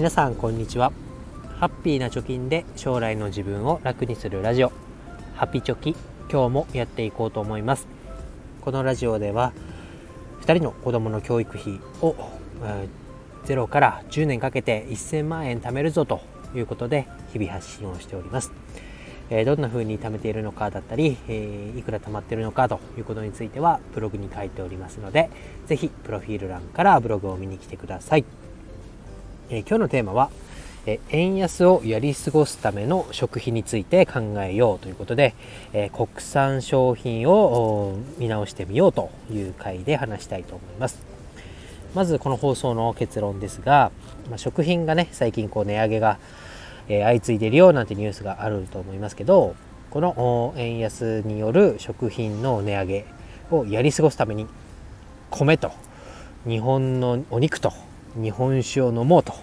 皆さんこんにちは。ハッピーな貯金で将来の自分を楽にするラジオ。ハピチョキ今日もやっていこうと思います。このラジオでは2人の子供の教育費を、えー、0から10年かけて1000万円貯めるぞということで日々発信をしております。えどんな風に貯めているのかだったり、えいくら貯まっているのかということについてはブログに書いておりますので、ぜひプロフィール欄からブログを見に来てください。え今日のテーマは、え円安をやり過ごすための食費について考えようということで、え国産商品を見直してみようという回で話したいと思います。まずこの放送の結論ですが、まあ、食品がね最近こう値上げがえ相次いでるよなんてニュースがあると思いますけどこの円安による食品の値上げをやり過ごすために米と日本のお肉と日本酒を飲もうと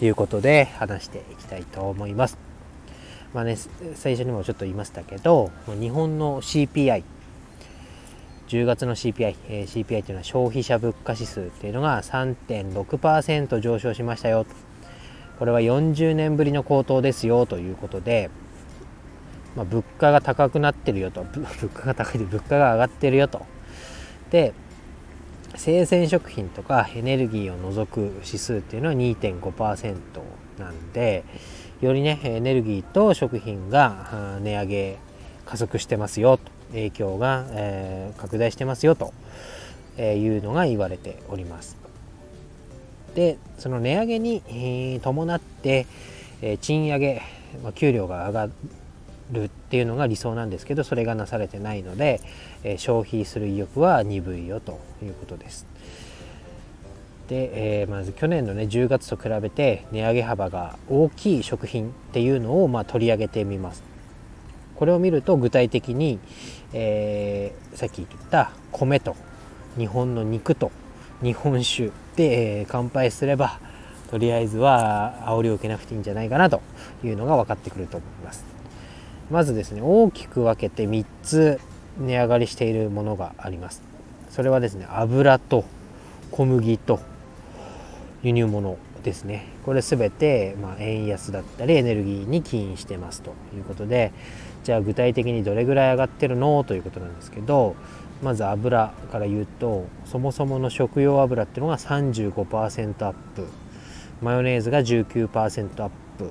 いうことで話していきたいと思います。まあね、最初にもちょっと言いましたけど日本の CPI 10月の CPI、えー、CPI というのは消費者物価指数っていうのが3.6%上昇しましたよこれは40年ぶりの高騰ですよということで、まあ、物価が高くなってるよと 物価が高いで物価が上がってるよとで生鮮食品とかエネルギーを除く指数っていうのは2.5%なんでよりねエネルギーと食品が値上げ加速してますよと影響が、えー、拡大してますよというのが言われております。でその値上げに伴って、賃上げ、ま、給料が上がるっていうのが理想なんですけどそれがなされてないので、え消費する意欲は鈍いよということです。で、えー、まず去年のね10月と比べて値上げ幅が大きい食品っていうのをまあ取り上げてみます。これを見ると具体的に、えー、さっき言った米と日本の肉と日本酒で、えー、乾杯すればとりあえずは煽りを受けなくていいんじゃないかなというのが分かってくると思いますまずですね大きく分けて3つ値上がりしているものがあります。それはですね油と小麦と輸入物ですね。これ全て、ま、円安だったりエネルギーに起因してますということでじゃあ具体的にどれぐらい上がってるの？ということなんですけどまず油から言うとそもそもの食用油っていうのが35%アップ。マヨネーズが19%アップ。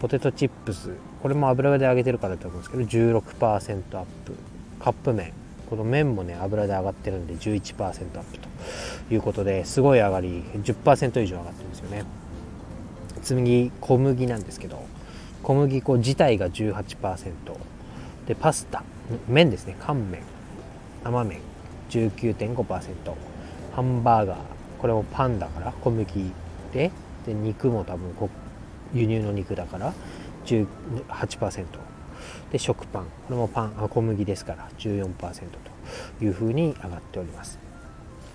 ポテトチップスこれも油で揚げてるからだと思うんですけど16%アップ。カップ麺。この麺もね油で上がってるんで11%アップということですごい上がり10%以上上がってるんですよね。次小麦なんですけど小麦粉自体が18%でパスタ。麺ですね。乾麺。生麺。19.5%ハンバーガー。これもパンだから小麦で。で肉も多分輸入の肉だから。18%で食パン。これもパン小麦ですから14%というふうに上がっております。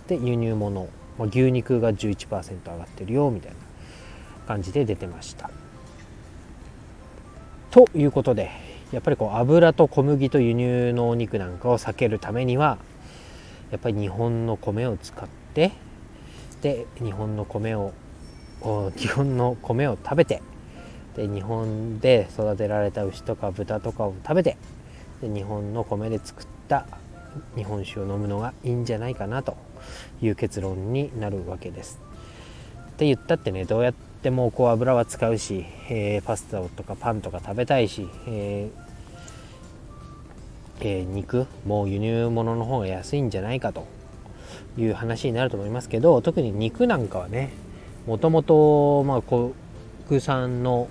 で輸入物。牛肉が11%上がってるよみたいな感じで出てました。ということでやっぱりこう油と小麦と輸入のお肉なんかを避けるためにはやっぱり日本の米を使ってで日本の米を日本の米を食べてで日本で育てられた牛とか豚とかを食べてで日本の米で作った日本酒を飲むのがいいんじゃないかなという結論になるわけです。って言ったってねどうやってもこう油は使うし、えー、パスタとかパンとか食べたいし、えーえー、肉もう輸入物の方が安いんじゃないかという話になると思いますけど特に肉なんかはねもともと国産の、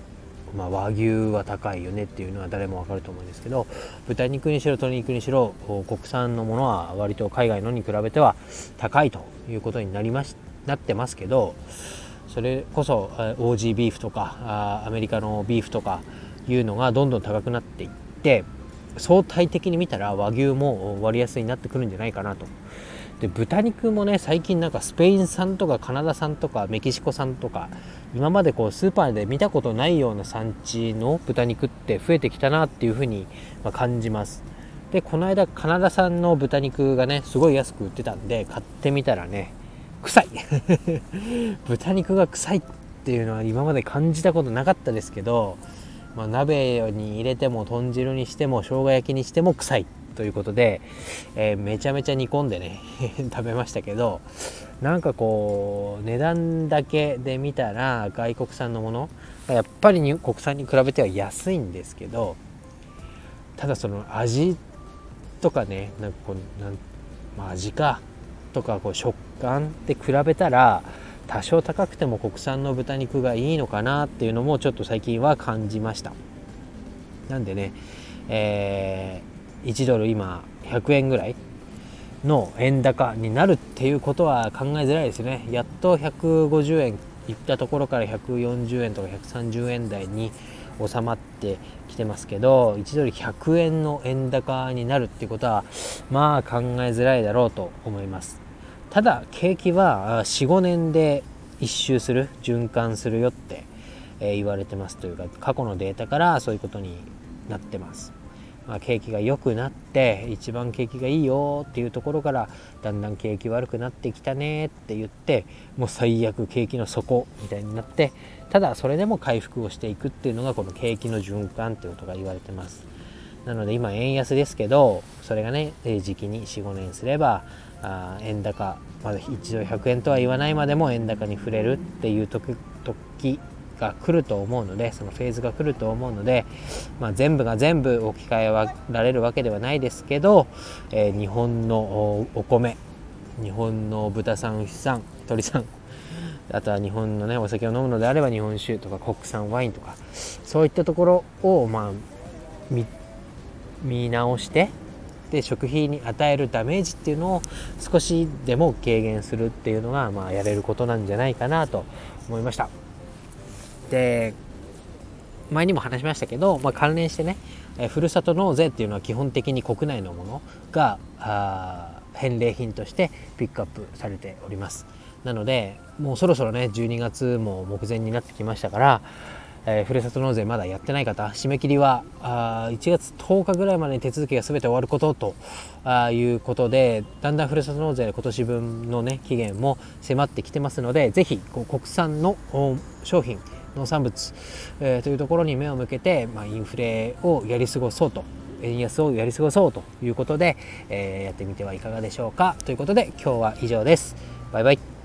まあ、和牛は高いよねっていうのは誰もわかると思うんですけど豚肉にしろ鶏肉にしろ国産のものは割と海外のに比べては高いということになりましなってますけどそれこそオージービーフとかアメリカのビーフとかいうのがどんどん高くなっていって相対的に見たら和牛も割安になってくるんじゃないかなと。で豚肉もね最近なんかスペイン産とかカナダ産とかメキシコ産とか今までこうスーパーで見たことないような産地の豚肉って増えてきたなっていうふうに感じます。でこの間カナダ産の豚肉がねすごい安く売ってたんで買ってみたらね臭い 豚肉が臭いっていうのは今まで感じたことなかったですけど、まあ、鍋に入れても豚汁にしても生姜焼きにしても臭いということで、えー、めちゃめちゃ煮込んでね 食べましたけどなんかこう値段だけで見たら外国産のものやっぱり国産に比べては安いんですけどただその味とかねなんかこうなん、まあ、味かとかこう食感って比べたら多少高くても国産の豚肉がいいのかなっていうのもちょっと最近は感じました。なんでね、えー、1ドル今100円ぐらいの円高になるっていうことは考えづらいですね。やっと150円いったところから140円とか130円台に収まってきてますけど1ドル100円の円高になるっていうことはまあ考えづらいだろうと思います。ただ景気は45年で一周する循環するよって、言われてますというか過去のデータからそういうことになってます、景気が良くなって一番景気がいいよっていうところからだんだん景気悪くなってきたねって言ってもう最悪景気の底みたいになってただそれでも回復をしていくっていうのがこの景気の循環っていうことが言われてます。なので今円安ですけどそれがね時期に45年すればあ円高まだ一度100円とは言わないまでも円高に触れるっていう時時が来ると思うのでそのフェーズが来ると思うので、まあ、全部が全部置き換えられるわけではないですけど、えー、日本のお米日本の豚さん牛さん鳥さんあとは日本のねお酒を飲むのであれば日本酒とか国産ワインとかそういったところをまあ見直してで食費に与えるダメージっていうのを少しでも軽減するっていうのが、まあ、やれることなんじゃないかなと思いました。で前にも話しましたけど、まあ、関連してね、えふるさと納税っていうのは基本的に国内のものがあ返礼品としてピックアップされております。なのでもうそろそろね12月も目前になってきましたから、えー、ふるさと納税まだやってない方締め切りはあ1月10日ぐらいまでに手続きが全て終わることとあいうことでだんだんふるさと納税今年分のね期限も迫ってきてますので是非国産の商品農産物、えー、というところに目を向けて、まあ、インフレをやり過ごそうと円安をやり過ごそうということで、えー、やってみてはいかがでしょうかということで今日は以上です。バイバイ